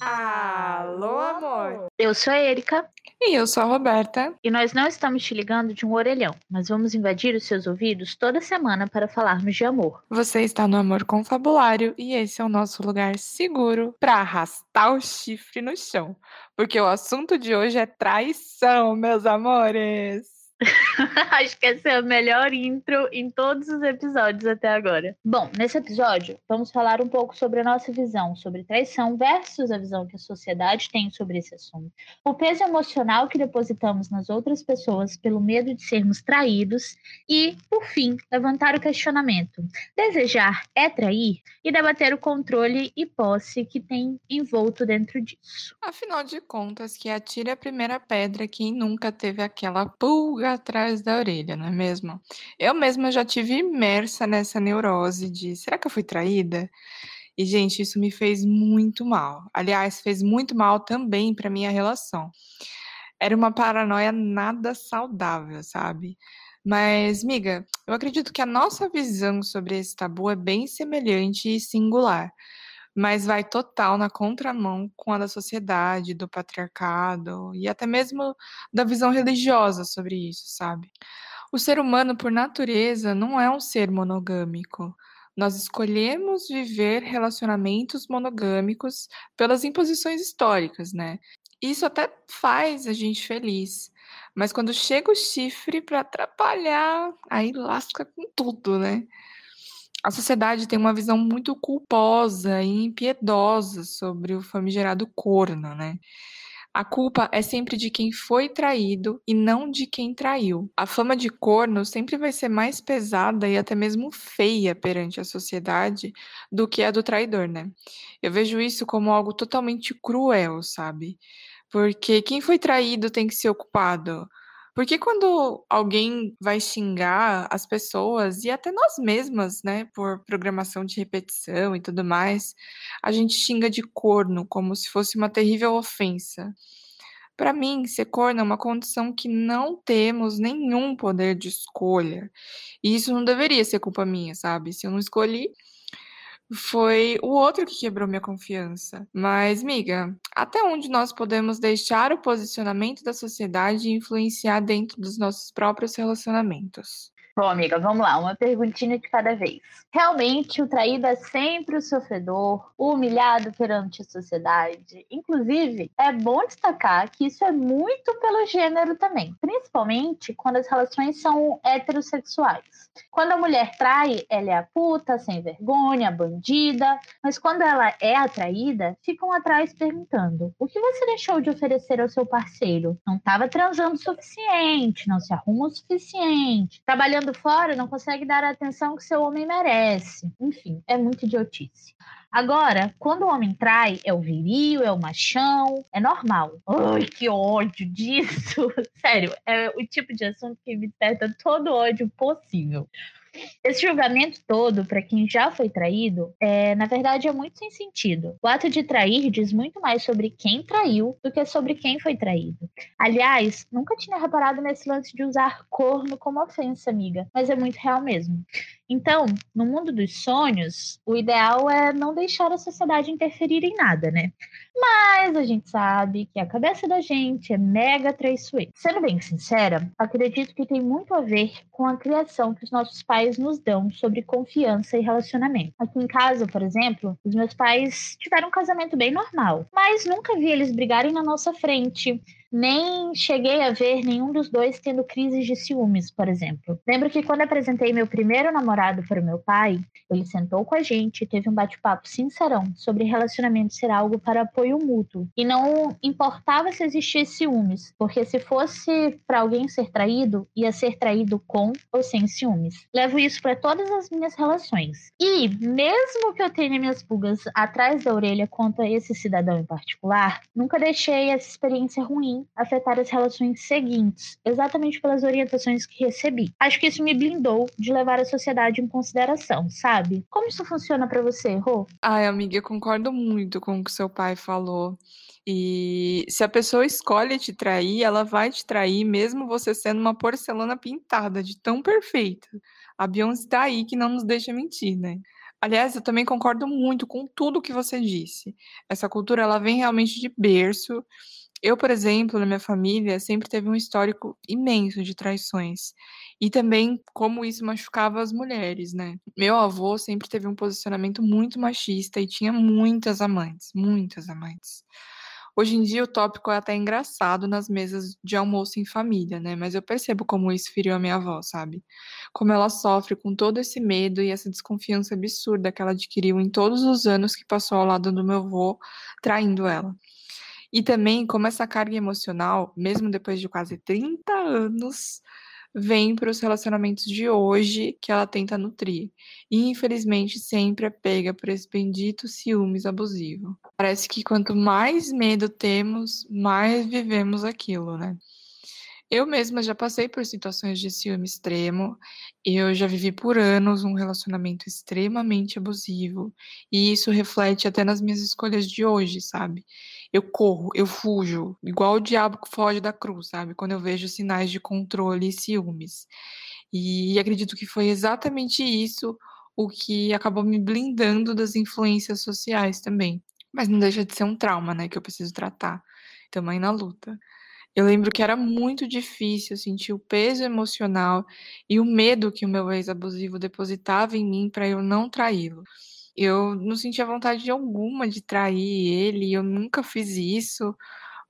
Alô, amor! Eu sou a Erika. E eu sou a Roberta. E nós não estamos te ligando de um orelhão, mas vamos invadir os seus ouvidos toda semana para falarmos de amor. Você está no Amor Confabulário e esse é o nosso lugar seguro para arrastar o chifre no chão. Porque o assunto de hoje é traição, meus amores! Acho que essa é a melhor intro em todos os episódios até agora. Bom, nesse episódio, vamos falar um pouco sobre a nossa visão sobre traição versus a visão que a sociedade tem sobre esse assunto. O peso emocional que depositamos nas outras pessoas pelo medo de sermos traídos e, por fim, levantar o questionamento: desejar é trair? E debater o controle e posse que tem envolto dentro disso. Afinal de contas, que atire a primeira pedra quem nunca teve aquela pulga atrás da orelha, não é mesmo? Eu mesma já tive imersa nessa neurose de será que eu fui traída? E, gente, isso me fez muito mal. Aliás, fez muito mal também para minha relação. Era uma paranoia nada saudável, sabe? Mas, miga, eu acredito que a nossa visão sobre esse tabu é bem semelhante e singular mas vai total na contramão com a da sociedade, do patriarcado e até mesmo da visão religiosa sobre isso, sabe? O ser humano, por natureza, não é um ser monogâmico. Nós escolhemos viver relacionamentos monogâmicos pelas imposições históricas, né? Isso até faz a gente feliz. Mas quando chega o chifre para atrapalhar, aí lasca com tudo, né? A sociedade tem uma visão muito culposa e impiedosa sobre o famigerado corno, né? A culpa é sempre de quem foi traído e não de quem traiu. A fama de corno sempre vai ser mais pesada e até mesmo feia perante a sociedade do que a do traidor, né? Eu vejo isso como algo totalmente cruel, sabe? Porque quem foi traído tem que ser ocupado porque quando alguém vai xingar as pessoas e até nós mesmas, né, por programação de repetição e tudo mais, a gente xinga de corno como se fosse uma terrível ofensa. Para mim, ser corno é uma condição que não temos nenhum poder de escolha. E isso não deveria ser culpa minha, sabe? Se eu não escolhi, foi o outro que quebrou minha confiança. Mas, miga, até onde nós podemos deixar o posicionamento da sociedade influenciar dentro dos nossos próprios relacionamentos? Bom, amiga, vamos lá, uma perguntinha de cada vez. Realmente, o traído é sempre o sofredor, o humilhado perante a sociedade. Inclusive, é bom destacar que isso é muito pelo gênero também, principalmente quando as relações são heterossexuais. Quando a mulher trai, ela é a puta, sem vergonha, bandida, mas quando ela é atraída, ficam atrás perguntando: o que você deixou de oferecer ao seu parceiro? Não estava transando o suficiente, não se arruma o suficiente, trabalhando fora não consegue dar a atenção que seu homem merece. Enfim, é muito idiotice. Agora, quando o homem trai, é o viril, é o machão, é normal. Ai, que ódio disso! Sério, é o tipo de assunto que me desperta todo ódio possível. Esse julgamento todo, para quem já foi traído, é, na verdade é muito sem sentido. O ato de trair diz muito mais sobre quem traiu do que sobre quem foi traído. Aliás, nunca tinha reparado nesse lance de usar corno como ofensa, amiga, mas é muito real mesmo. Então, no mundo dos sonhos, o ideal é não deixar a sociedade interferir em nada, né? Mas a gente sabe que a cabeça da gente é mega traiçoeira. Sendo bem sincera, acredito que tem muito a ver com a criação que os nossos pais nos dão sobre confiança e relacionamento. Aqui em casa, por exemplo, os meus pais tiveram um casamento bem normal, mas nunca vi eles brigarem na nossa frente nem cheguei a ver nenhum dos dois tendo crises de ciúmes, por exemplo. Lembro que quando apresentei meu primeiro namorado para o meu pai, ele sentou com a gente e teve um bate-papo sincerão sobre relacionamento ser algo para apoio mútuo. E não importava se existia ciúmes, porque se fosse para alguém ser traído, ia ser traído com ou sem ciúmes. Levo isso para todas as minhas relações. E mesmo que eu tenha minhas pulgas atrás da orelha quanto a esse cidadão em particular, nunca deixei essa experiência ruim afetar as relações seguintes, exatamente pelas orientações que recebi. Acho que isso me blindou de levar a sociedade em consideração, sabe? Como isso funciona para você, Rô? Ai, amiga, eu concordo muito com o que seu pai falou. E se a pessoa escolhe te trair, ela vai te trair mesmo você sendo uma porcelana pintada de tão perfeita. A Beyoncé tá aí que não nos deixa mentir, né? Aliás, eu também concordo muito com tudo que você disse. Essa cultura ela vem realmente de berço. Eu, por exemplo, na minha família, sempre teve um histórico imenso de traições. E também como isso machucava as mulheres, né? Meu avô sempre teve um posicionamento muito machista e tinha muitas amantes, muitas amantes. Hoje em dia o tópico é até engraçado nas mesas de almoço em família, né? Mas eu percebo como isso feriu a minha avó, sabe? Como ela sofre com todo esse medo e essa desconfiança absurda que ela adquiriu em todos os anos que passou ao lado do meu avô, traindo ela. E também como essa carga emocional, mesmo depois de quase 30 anos, vem para os relacionamentos de hoje que ela tenta nutrir. E infelizmente sempre é pega por esse bendito ciúmes abusivo. Parece que quanto mais medo temos, mais vivemos aquilo, né? Eu mesma já passei por situações de ciúme extremo. Eu já vivi por anos um relacionamento extremamente abusivo. E isso reflete até nas minhas escolhas de hoje, sabe? Eu corro, eu fujo, igual o diabo que foge da cruz, sabe? Quando eu vejo sinais de controle e ciúmes. E acredito que foi exatamente isso o que acabou me blindando das influências sociais também. Mas não deixa de ser um trauma, né? Que eu preciso tratar. Também na luta. Eu lembro que era muito difícil sentir o peso emocional e o medo que o meu ex-abusivo depositava em mim para eu não traí-lo. Eu não sentia vontade alguma de trair ele, eu nunca fiz isso,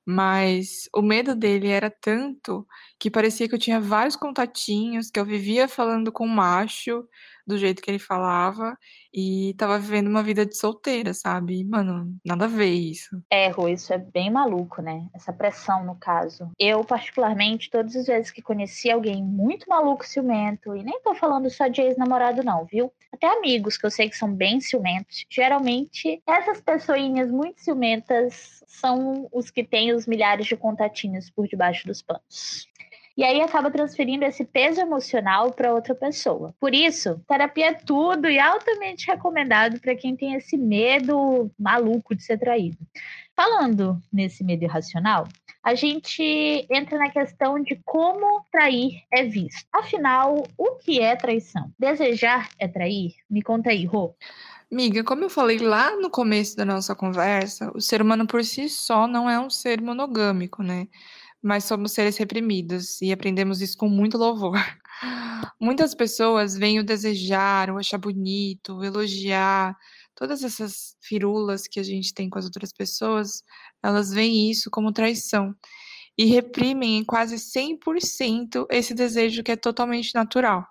mas o medo dele era tanto que parecia que eu tinha vários contatinhos, que eu vivia falando com macho do jeito que ele falava e tava vivendo uma vida de solteira, sabe? Mano, nada a ver isso. É, Rô, isso é bem maluco, né? Essa pressão, no caso. Eu, particularmente, todas as vezes que conheci alguém muito maluco, ciumento, e nem tô falando só de ex-namorado, não, viu? Até amigos que eu sei que são bem ciumentos. Geralmente, essas pessoinhas muito ciumentas são os que têm os milhares de contatinhos por debaixo dos panos e aí acaba transferindo esse peso emocional para outra pessoa. Por isso, terapia é tudo e altamente recomendado para quem tem esse medo maluco de ser traído. Falando nesse medo irracional, a gente entra na questão de como trair é visto. Afinal, o que é traição? Desejar é trair? Me conta aí, Rô. Miga, como eu falei lá no começo da nossa conversa, o ser humano por si só não é um ser monogâmico, né? Mas somos seres reprimidos e aprendemos isso com muito louvor. Muitas pessoas veem o desejar, o achar bonito, o elogiar, todas essas firulas que a gente tem com as outras pessoas, elas veem isso como traição e reprimem em quase 100% esse desejo que é totalmente natural.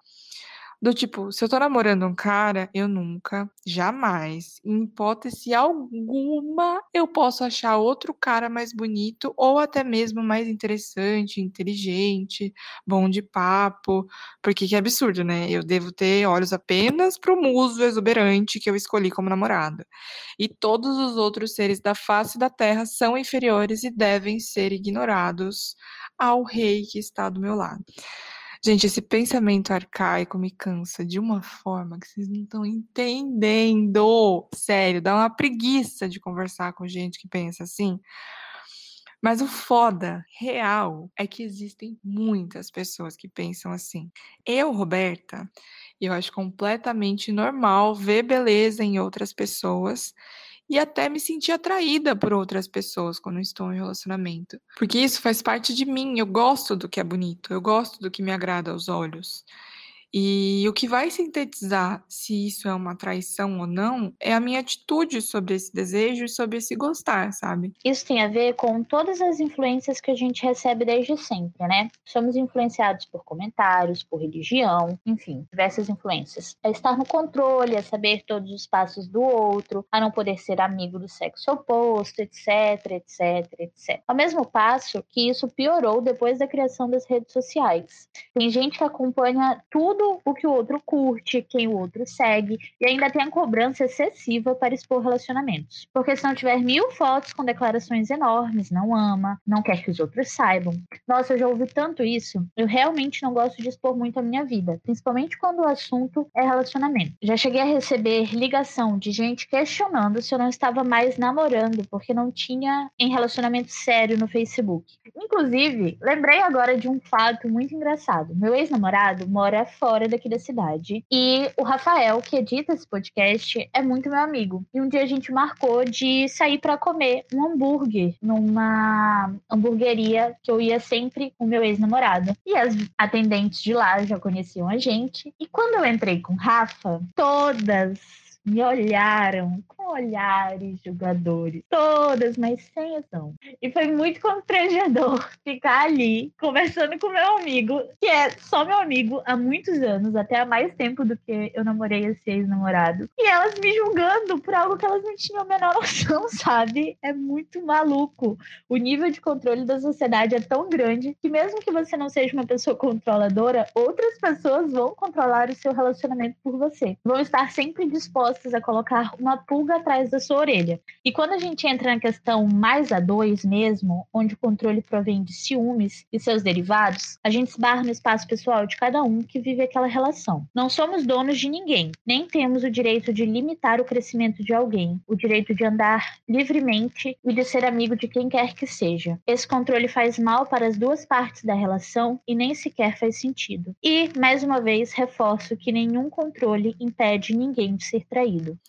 Do tipo, se eu tô namorando um cara, eu nunca, jamais, em hipótese alguma, eu posso achar outro cara mais bonito ou até mesmo mais interessante, inteligente, bom de papo, porque que absurdo, né? Eu devo ter olhos apenas pro muso exuberante que eu escolhi como namorada. E todos os outros seres da face da terra são inferiores e devem ser ignorados ao rei que está do meu lado. Gente, esse pensamento arcaico me cansa de uma forma que vocês não estão entendendo. Sério, dá uma preguiça de conversar com gente que pensa assim. Mas o foda real é que existem muitas pessoas que pensam assim. Eu, Roberta, eu acho completamente normal ver beleza em outras pessoas e até me sentir atraída por outras pessoas quando estou em relacionamento. Porque isso faz parte de mim, eu gosto do que é bonito, eu gosto do que me agrada aos olhos. E o que vai sintetizar se isso é uma traição ou não é a minha atitude sobre esse desejo e sobre esse gostar, sabe? Isso tem a ver com todas as influências que a gente recebe desde sempre, né? Somos influenciados por comentários, por religião, enfim, diversas influências. A estar no controle, a saber todos os passos do outro, a não poder ser amigo do sexo oposto, etc, etc, etc. Ao mesmo passo que isso piorou depois da criação das redes sociais. Tem gente que acompanha tudo o que o outro curte, quem o outro segue, e ainda tem a cobrança excessiva para expor relacionamentos. Porque se não tiver mil fotos com declarações enormes, não ama, não quer que os outros saibam. Nossa, eu já ouvi tanto isso. Eu realmente não gosto de expor muito a minha vida, principalmente quando o assunto é relacionamento. Já cheguei a receber ligação de gente questionando se eu não estava mais namorando, porque não tinha em relacionamento sério no Facebook. Inclusive, lembrei agora de um fato muito engraçado. Meu ex-namorado mora fora fora daqui da cidade. E o Rafael, que edita esse podcast, é muito meu amigo. E um dia a gente marcou de sair para comer um hambúrguer numa hamburgueria que eu ia sempre com meu ex-namorado. E as atendentes de lá já conheciam a gente. E quando eu entrei com o Rafa, todas me olharam com olhares jogadores, todas, mas sem ação. E foi muito constrangedor ficar ali conversando com meu amigo, que é só meu amigo há muitos anos, até há mais tempo do que eu namorei esse ex-namorado. E elas me julgando por algo que elas não tinham a menor noção, sabe? É muito maluco. O nível de controle da sociedade é tão grande que mesmo que você não seja uma pessoa controladora, outras pessoas vão controlar o seu relacionamento por você. Vão estar sempre dispostas dispostas a colocar uma pulga atrás da sua orelha. E quando a gente entra na questão mais a dois mesmo, onde o controle provém de ciúmes e seus derivados, a gente esbarra no espaço pessoal de cada um que vive aquela relação. Não somos donos de ninguém, nem temos o direito de limitar o crescimento de alguém, o direito de andar livremente e de ser amigo de quem quer que seja. Esse controle faz mal para as duas partes da relação e nem sequer faz sentido. E, mais uma vez, reforço que nenhum controle impede ninguém de ser traído traído.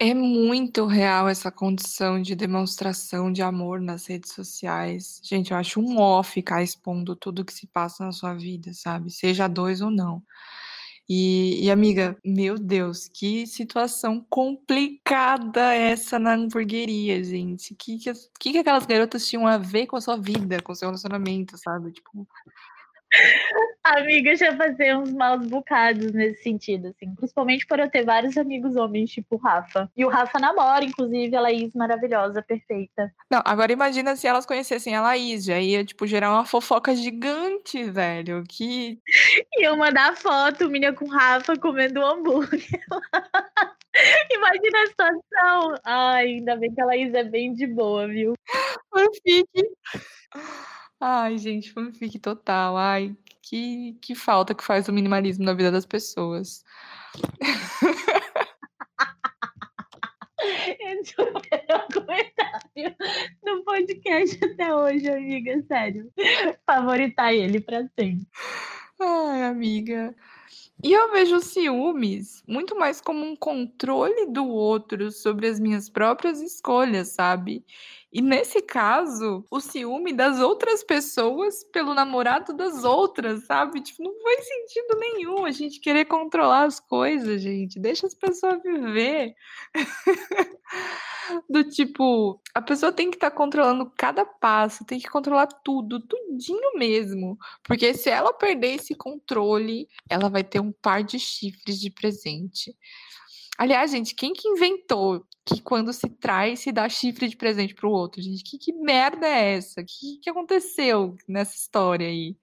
É muito real essa condição de demonstração de amor nas redes sociais. Gente, eu acho um ó ficar expondo tudo que se passa na sua vida, sabe? Seja dois ou não. E, e, amiga, meu Deus, que situação complicada essa na hamburgueria, gente. O que, que, que, que aquelas garotas tinham a ver com a sua vida, com o seu relacionamento, sabe? Tipo, Amiga, já fazer uns maus bocados nesse sentido, assim. Principalmente por eu ter vários amigos homens, tipo o Rafa. E o Rafa namora, inclusive, a Laís maravilhosa, perfeita. Não, agora imagina se elas conhecessem a Laís. Já ia, tipo, gerar uma fofoca gigante, velho. Que. Iam mandar foto, minha com o Rafa comendo hambúrguer. Imagina a situação. Ai, ainda bem que a Laís é bem de boa, viu? Fanfic. Ai, gente, fanfic total. Ai, que, que falta que faz o minimalismo na vida das pessoas. Esse foi o melhor comentário do podcast até hoje, amiga. Sério. Favoritar ele pra sempre. Ai, amiga. E eu vejo ciúmes muito mais como um controle do outro sobre as minhas próprias escolhas, sabe? E nesse caso, o ciúme das outras pessoas pelo namorado das outras, sabe? Tipo, não faz sentido nenhum a gente querer controlar as coisas, gente. Deixa as pessoas viver. Do tipo, a pessoa tem que estar tá controlando cada passo, tem que controlar tudo, tudinho mesmo. Porque se ela perder esse controle, ela vai ter um par de chifres de presente. Aliás, gente, quem que inventou que quando se traz, se dá chifre de presente pro outro, gente? Que, que merda é essa? O que, que aconteceu nessa história aí?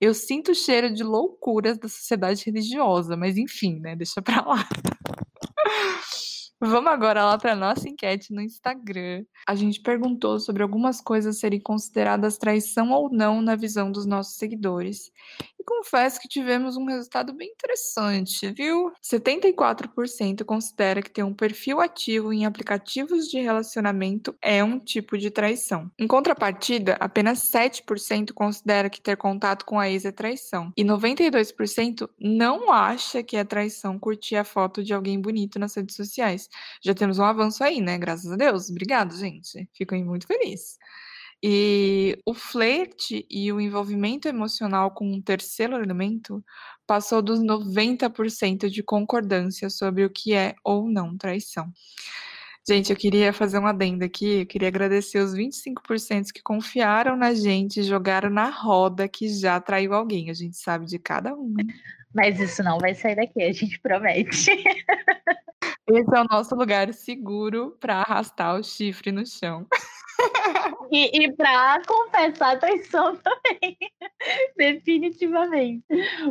Eu sinto o cheiro de loucuras da sociedade religiosa, mas enfim, né? Deixa pra lá. Vamos agora lá para nossa enquete no Instagram. A gente perguntou sobre algumas coisas serem consideradas traição ou não na visão dos nossos seguidores confesso que tivemos um resultado bem interessante, viu? 74% considera que ter um perfil ativo em aplicativos de relacionamento é um tipo de traição. Em contrapartida, apenas 7% considera que ter contato com a ex é traição. E 92% não acha que é traição curtir a foto de alguém bonito nas redes sociais. Já temos um avanço aí, né? Graças a Deus. Obrigado, gente. Fico muito feliz. E o flerte e o envolvimento emocional com um terceiro elemento passou dos 90% de concordância sobre o que é ou não traição. Gente, eu queria fazer uma adenda aqui, eu queria agradecer os 25% que confiaram na gente e jogaram na roda que já traiu alguém. A gente sabe de cada um. Mas isso não vai sair daqui, a gente promete. Esse é o nosso lugar seguro para arrastar o chifre no chão. E, e para confessar traição também. Definitivamente.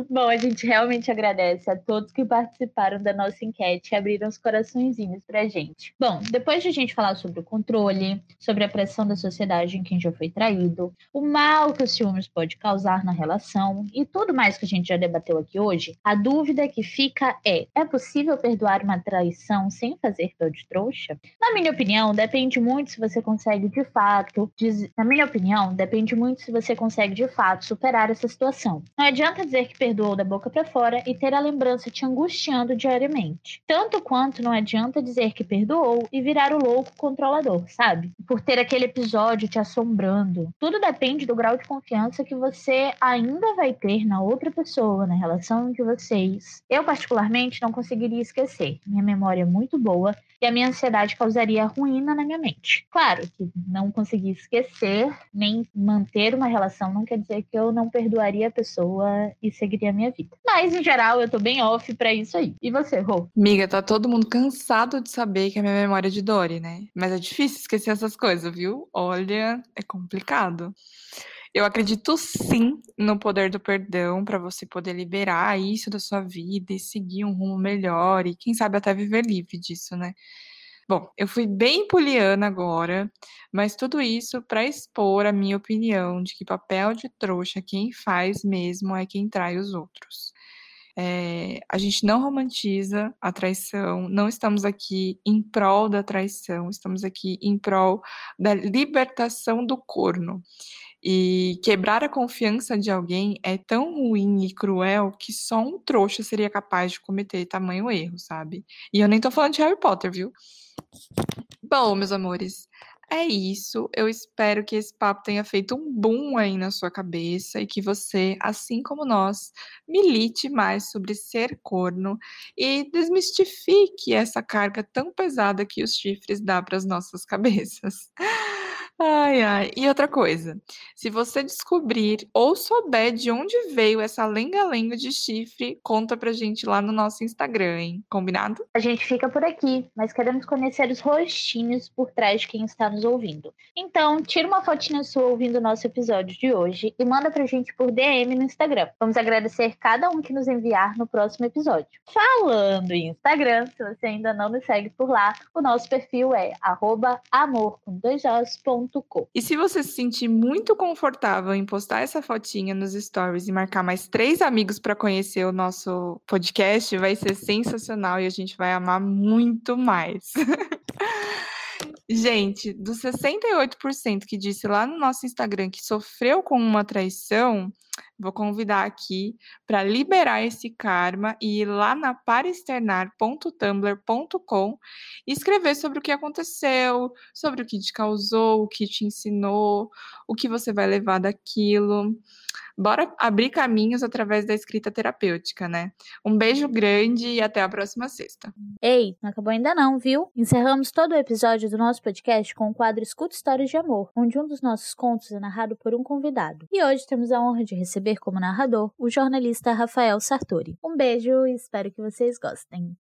Bom, a gente realmente agradece a todos que participaram da nossa enquete e abriram os coraçõezinhos pra gente. Bom, depois de a gente falar sobre o controle, sobre a pressão da sociedade em quem já foi traído, o mal que o ciúmes pode causar na relação e tudo mais que a gente já debateu aqui hoje, a dúvida que fica é: é possível perdoar uma traição sem fazer pelo de trouxa? Na minha opinião, depende muito se você consegue de fato, diz... na minha opinião, depende muito se você consegue de fato superar essa situação. Não adianta dizer que perdoou da boca para fora e ter a lembrança te angustiando diariamente. Tanto quanto não adianta dizer que perdoou e virar o louco controlador, sabe? Por ter aquele episódio te assombrando. Tudo depende do grau de confiança que você ainda vai ter na outra pessoa, na relação de vocês. Eu, particularmente, não conseguiria esquecer. Minha memória é muito boa e a minha ansiedade causaria ruína na minha mente. Claro que não conseguir esquecer nem manter uma relação não quer dizer que eu não perdoaria a pessoa e seguiria a minha vida. Mas, em geral, eu tô bem off para isso aí. E você, Rô? Miga, tá todo mundo cansado de saber que a minha memória é de Dory, né? Mas é difícil esquecer essas coisas, viu? Olha, é complicado. Eu acredito sim no poder do perdão para você poder liberar isso da sua vida e seguir um rumo melhor e quem sabe até viver livre disso, né? Bom, eu fui bem poliana agora, mas tudo isso para expor a minha opinião de que papel de trouxa quem faz mesmo é quem trai os outros. É, a gente não romantiza a traição, não estamos aqui em prol da traição, estamos aqui em prol da libertação do corno. E quebrar a confiança de alguém é tão ruim e cruel que só um trouxa seria capaz de cometer tamanho erro, sabe? E eu nem tô falando de Harry Potter, viu? Bom, meus amores, é isso. Eu espero que esse papo tenha feito um boom aí na sua cabeça e que você, assim como nós, milite mais sobre ser corno e desmistifique essa carga tão pesada que os chifres dão para as nossas cabeças. Ai, ai. E outra coisa, se você descobrir ou souber de onde veio essa lenga-lenga de chifre, conta pra gente lá no nosso Instagram, hein? Combinado? A gente fica por aqui, mas queremos conhecer os rostinhos por trás de quem está nos ouvindo. Então, tira uma fotinha sua ouvindo o nosso episódio de hoje e manda pra gente por DM no Instagram. Vamos agradecer cada um que nos enviar no próximo episódio. Falando em Instagram, se você ainda não nos segue por lá, o nosso perfil é amor com dois e se você se sentir muito confortável em postar essa fotinha nos stories e marcar mais três amigos para conhecer o nosso podcast, vai ser sensacional e a gente vai amar muito mais. Gente, dos 68% que disse lá no nosso Instagram que sofreu com uma traição, vou convidar aqui para liberar esse karma e ir lá na paraexternar.tumblr.com e escrever sobre o que aconteceu, sobre o que te causou, o que te ensinou, o que você vai levar daquilo. Bora abrir caminhos através da escrita terapêutica, né? Um beijo grande e até a próxima sexta. Ei, não acabou ainda não, viu? Encerramos todo o episódio do nosso podcast com o quadro Escuta Histórias de Amor, onde um dos nossos contos é narrado por um convidado. E hoje temos a honra de receber como narrador o jornalista Rafael Sartori. Um beijo e espero que vocês gostem.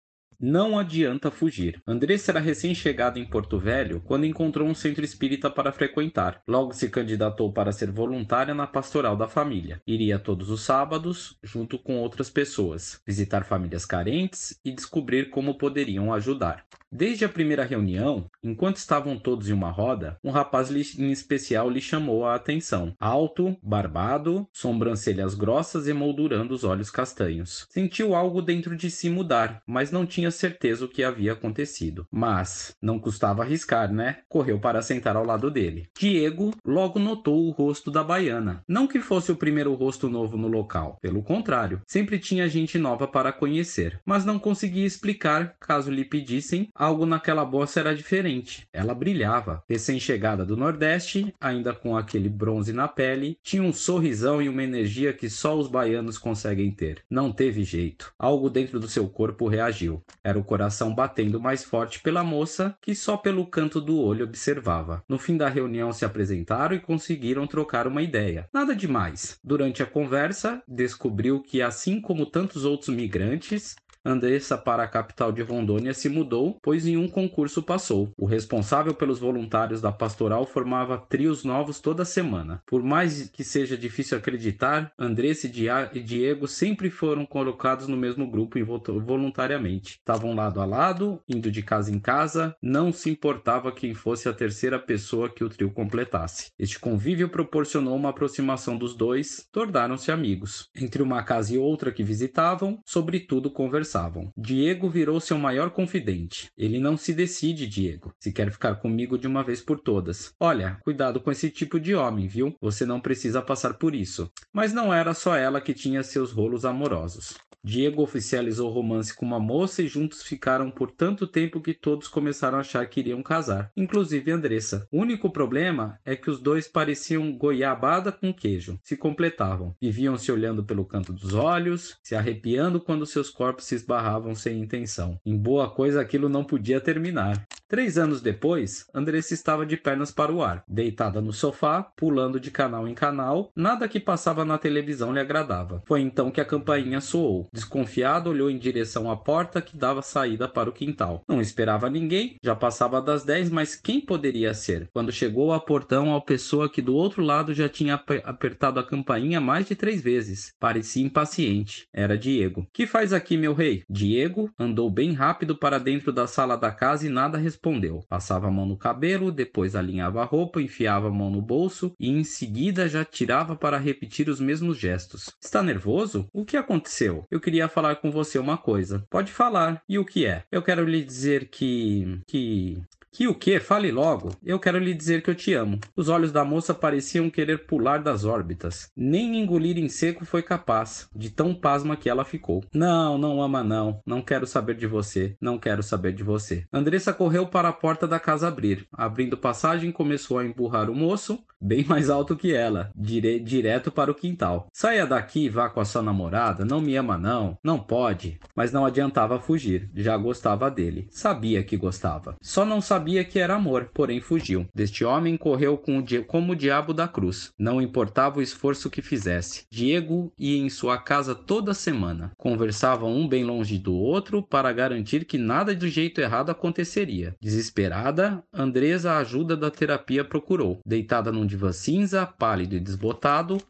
Não adianta fugir. Andressa era recém-chegada em Porto Velho quando encontrou um centro espírita para frequentar. Logo se candidatou para ser voluntária na pastoral da família. Iria todos os sábados, junto com outras pessoas, visitar famílias carentes e descobrir como poderiam ajudar. Desde a primeira reunião, enquanto estavam todos em uma roda, um rapaz em especial lhe chamou a atenção. Alto, barbado, sobrancelhas grossas e moldurando os olhos castanhos. Sentiu algo dentro de si mudar, mas não tinha certeza o que havia acontecido. Mas não custava arriscar, né? Correu para sentar ao lado dele. Diego logo notou o rosto da baiana. Não que fosse o primeiro rosto novo no local, pelo contrário, sempre tinha gente nova para conhecer, mas não conseguia explicar, caso lhe pedissem, algo naquela moça era diferente. Ela brilhava. Recém-chegada do Nordeste, ainda com aquele bronze na pele, tinha um sorrisão e uma energia que só os baianos conseguem ter. Não teve jeito. Algo dentro do seu corpo reagiu. Era o coração batendo mais forte pela moça, que só pelo canto do olho observava. No fim da reunião se apresentaram e conseguiram trocar uma ideia. Nada demais. Durante a conversa, descobriu que, assim como tantos outros migrantes, Andressa para a capital de Rondônia se mudou, pois em um concurso passou. O responsável pelos voluntários da pastoral formava trios novos toda semana. Por mais que seja difícil acreditar, Andressa e Diego sempre foram colocados no mesmo grupo voluntariamente. Estavam lado a lado, indo de casa em casa, não se importava quem fosse a terceira pessoa que o trio completasse. Este convívio proporcionou uma aproximação dos dois, tornaram-se amigos. Entre uma casa e outra que visitavam, sobretudo conversavam conversavam. Diego virou seu maior confidente. Ele não se decide, Diego, se quer ficar comigo de uma vez por todas. Olha, cuidado com esse tipo de homem, viu? Você não precisa passar por isso. Mas não era só ela que tinha seus rolos amorosos. Diego oficializou o romance com uma moça e juntos ficaram por tanto tempo que todos começaram a achar que iriam casar, inclusive Andressa. O único problema é que os dois pareciam goiabada com queijo, se completavam, viviam se olhando pelo canto dos olhos, se arrepiando quando seus corpos se esbarravam sem intenção. Em boa coisa aquilo não podia terminar. Três anos depois, Andressa estava de pernas para o ar, deitada no sofá, pulando de canal em canal, nada que passava na televisão lhe agradava. Foi então que a campainha soou. Desconfiado, olhou em direção à porta que dava saída para o quintal. Não esperava ninguém, já passava das dez, mas quem poderia ser? Quando chegou ao portão, a pessoa que do outro lado já tinha apertado a campainha mais de três vezes. Parecia impaciente. Era Diego. Que faz aqui, meu rei? Diego andou bem rápido para dentro da sala da casa e nada respondeu respondeu. Passava a mão no cabelo, depois alinhava a roupa, enfiava a mão no bolso e em seguida já tirava para repetir os mesmos gestos. Está nervoso? O que aconteceu? Eu queria falar com você uma coisa. Pode falar. E o que é? Eu quero lhe dizer que. que. Que o que? Fale logo. Eu quero lhe dizer que eu te amo. Os olhos da moça pareciam querer pular das órbitas. Nem engolir em seco foi capaz, de tão pasma que ela ficou. Não, não ama não. Não quero saber de você. Não quero saber de você. Andressa correu para a porta da casa abrir. Abrindo passagem, começou a empurrar o moço, bem mais alto que ela, dire direto para o quintal. Saia daqui vá com a sua namorada. Não me ama não. Não pode. Mas não adiantava fugir. Já gostava dele. Sabia que gostava. Só não sabia sabia que era amor, porém fugiu. Deste homem correu com o como o diabo da cruz. Não importava o esforço que fizesse. Diego ia em sua casa toda semana. Conversavam um bem longe do outro para garantir que nada do jeito errado aconteceria. Desesperada, Andresa a ajuda da terapia procurou. Deitada num divã cinza, pálido e desbotado,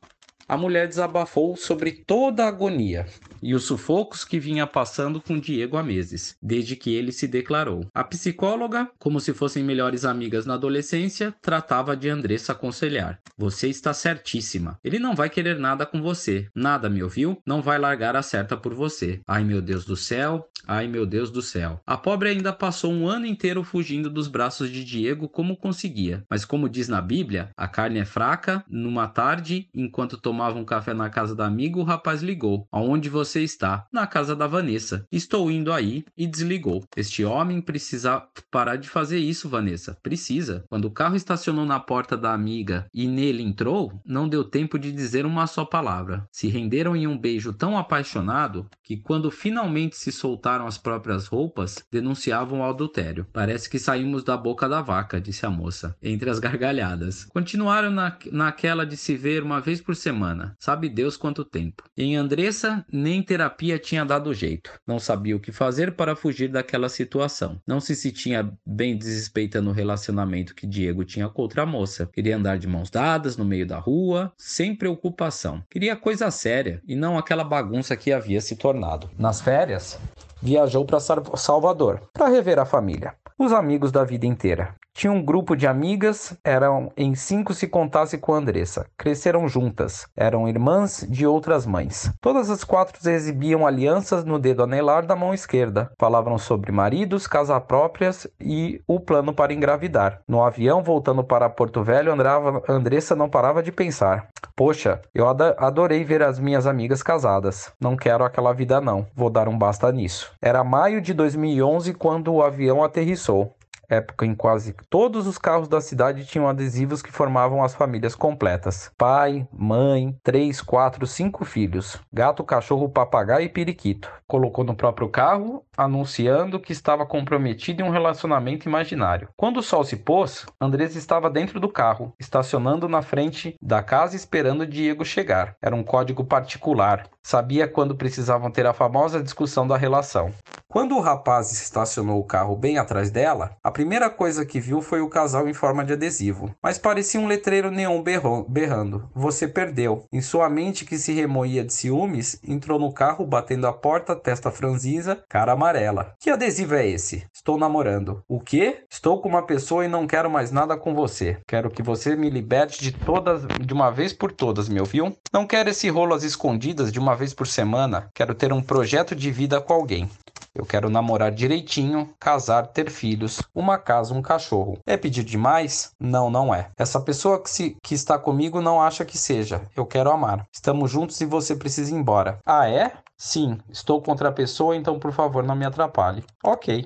a mulher desabafou sobre toda a agonia e os sufocos que vinha passando com Diego há meses, desde que ele se declarou. A psicóloga, como se fossem melhores amigas na adolescência, tratava de Andressa aconselhar. Você está certíssima. Ele não vai querer nada com você. Nada, me ouviu? Não vai largar a certa por você. Ai, meu Deus do céu. Ai, meu Deus do céu. A pobre ainda passou um ano inteiro fugindo dos braços de Diego como conseguia. Mas como diz na Bíblia, a carne é fraca. Numa tarde, enquanto tomava um café na casa da amiga, o rapaz ligou. Aonde você você está? Na casa da Vanessa. Estou indo aí e desligou. Este homem precisa parar de fazer isso, Vanessa. Precisa. Quando o carro estacionou na porta da amiga e nele entrou, não deu tempo de dizer uma só palavra. Se renderam em um beijo tão apaixonado que, quando finalmente se soltaram as próprias roupas, denunciavam o adultério. Parece que saímos da boca da vaca, disse a moça, entre as gargalhadas. Continuaram na, naquela de se ver uma vez por semana. Sabe Deus quanto tempo. Em Andressa, nem terapia tinha dado jeito. Não sabia o que fazer para fugir daquela situação. Não se sentia bem desrespeitando o relacionamento que Diego tinha com outra moça. Queria andar de mãos dadas no meio da rua, sem preocupação. Queria coisa séria e não aquela bagunça que havia se tornado. Nas férias, viajou para Salvador para rever a família, os amigos da vida inteira. Tinha um grupo de amigas, eram em cinco se contasse com Andressa. Cresceram juntas, eram irmãs de outras mães. Todas as quatro exibiam alianças no dedo anelar da mão esquerda. Falavam sobre maridos, casa próprias e o plano para engravidar. No avião, voltando para Porto Velho, Andrava, Andressa não parava de pensar. Poxa, eu adorei ver as minhas amigas casadas. Não quero aquela vida não. Vou dar um basta nisso. Era maio de 2011 quando o avião aterrissou época em quase todos os carros da cidade tinham adesivos que formavam as famílias completas: pai, mãe, três, quatro, cinco filhos, gato, cachorro, papagaio e periquito. Colocou no próprio carro, anunciando que estava comprometido em um relacionamento imaginário. Quando o sol se pôs, Andrés estava dentro do carro, estacionando na frente da casa esperando Diego chegar. Era um código particular. Sabia quando precisavam ter a famosa discussão da relação. Quando o rapaz estacionou o carro bem atrás dela, a primeira coisa que viu foi o casal em forma de adesivo, mas parecia um letreiro neon berrando: Você perdeu. Em sua mente, que se remoía de ciúmes, entrou no carro batendo a porta, testa franziza, cara amarela. Que adesivo é esse? Estou namorando. O quê? Estou com uma pessoa e não quero mais nada com você. Quero que você me liberte de todas, de uma vez por todas, me ouviu? Não quero esse rolo às escondidas de uma vez por semana, quero ter um projeto de vida com alguém. Eu quero namorar direitinho, casar, ter filhos, uma casa, um cachorro. É pedir demais? Não, não é. Essa pessoa que, se, que está comigo não acha que seja. Eu quero amar. Estamos juntos e você precisa ir embora. Ah, é? Sim, estou contra a pessoa, então por favor não me atrapalhe. Ok.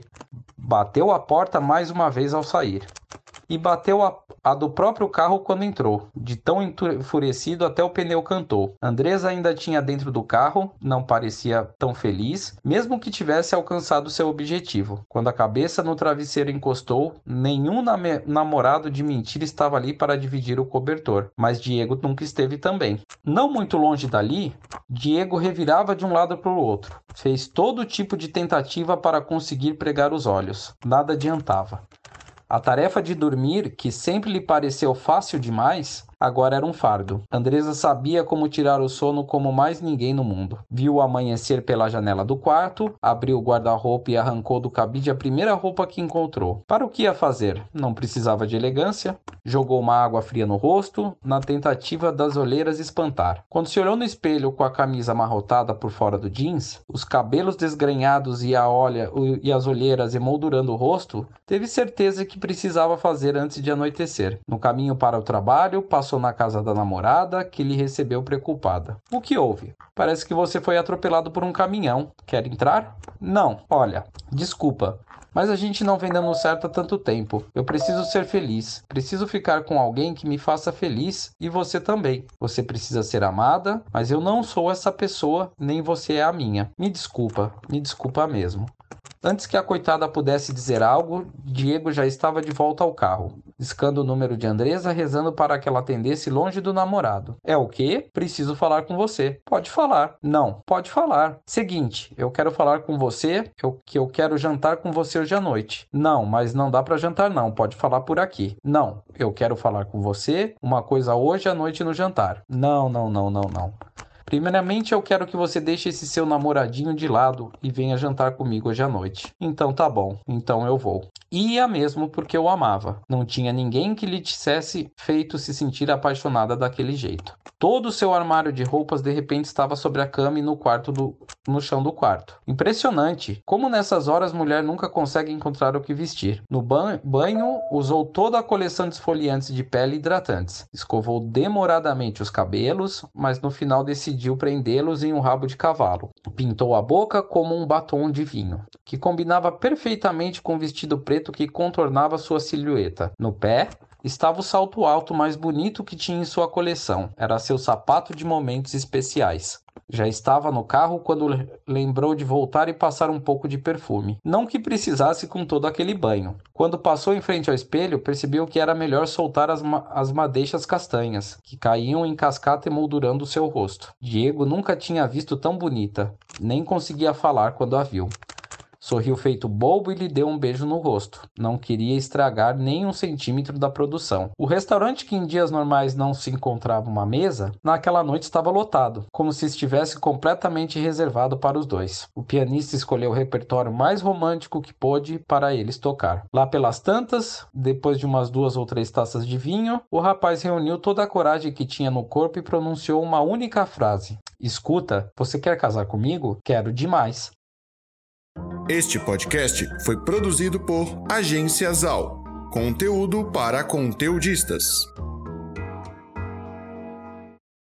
Bateu a porta mais uma vez ao sair e bateu a, a, do próprio carro quando entrou. De tão enfurecido, até o pneu cantou. Andresa ainda tinha dentro do carro, não parecia tão feliz, mesmo que tivesse alcançado seu objetivo. Quando a cabeça no travesseiro encostou, nenhum namorado de mentira estava ali para dividir o cobertor, mas Diego nunca esteve também. Não muito longe dali, Diego revirava de um lado para o outro. Fez todo tipo de tentativa para conseguir pregar os olhos. Nada adiantava. A tarefa de dormir, que sempre lhe pareceu fácil demais, agora era um fardo. Andresa sabia como tirar o sono como mais ninguém no mundo. Viu o amanhecer pela janela do quarto, abriu o guarda-roupa e arrancou do cabide a primeira roupa que encontrou. Para o que ia fazer? Não precisava de elegância. Jogou uma água fria no rosto, na tentativa das olheiras espantar. Quando se olhou no espelho com a camisa amarrotada por fora do jeans, os cabelos desgrenhados e a olha e as olheiras emoldurando o rosto, teve certeza que precisava fazer antes de anoitecer. No caminho para o trabalho, passou passou na casa da namorada, que lhe recebeu preocupada. O que houve? Parece que você foi atropelado por um caminhão. Quer entrar? Não. Olha, desculpa. Mas a gente não vem dando certo há tanto tempo. Eu preciso ser feliz. Preciso ficar com alguém que me faça feliz e você também. Você precisa ser amada, mas eu não sou essa pessoa, nem você é a minha. Me desculpa, me desculpa mesmo. Antes que a coitada pudesse dizer algo, Diego já estava de volta ao carro, discando o número de Andresa, rezando para que ela atendesse longe do namorado. É o quê? Preciso falar com você. Pode falar. Não, pode falar. Seguinte, eu quero falar com você, eu, que eu quero jantar com você hoje à noite. Não, mas não dá para jantar não, pode falar por aqui. Não, eu quero falar com você, uma coisa hoje à noite no jantar. Não, não, não, não, não. Primeiramente, eu quero que você deixe esse seu namoradinho de lado e venha jantar comigo hoje à noite. Então tá bom, então eu vou. Ia mesmo porque eu amava. Não tinha ninguém que lhe tivesse feito se sentir apaixonada daquele jeito. Todo o seu armário de roupas de repente estava sobre a cama e no quarto do no chão do quarto. Impressionante! Como nessas horas mulher nunca consegue encontrar o que vestir. No ban banho, usou toda a coleção de esfoliantes de pele e hidratantes. Escovou demoradamente os cabelos, mas no final decidiu prendê-los em um rabo de cavalo. Pintou a boca como um batom de vinho, que combinava perfeitamente com o vestido preto que contornava sua silhueta. No pé, estava o salto alto mais bonito que tinha em sua coleção. Era seu sapato de momentos especiais. Já estava no carro quando lembrou de voltar e passar um pouco de perfume. Não que precisasse com todo aquele banho. Quando passou em frente ao espelho, percebeu que era melhor soltar as, ma as madeixas castanhas, que caíam em cascata emoldurando seu rosto. Diego nunca tinha visto tão bonita, nem conseguia falar quando a viu. Sorriu feito bobo e lhe deu um beijo no rosto. Não queria estragar nem um centímetro da produção. O restaurante, que em dias normais não se encontrava uma mesa, naquela noite estava lotado, como se estivesse completamente reservado para os dois. O pianista escolheu o repertório mais romântico que pôde para eles tocar. Lá pelas tantas, depois de umas duas ou três taças de vinho, o rapaz reuniu toda a coragem que tinha no corpo e pronunciou uma única frase: Escuta, você quer casar comigo? Quero demais. Este podcast foi produzido por Agência Zal. Conteúdo para conteudistas.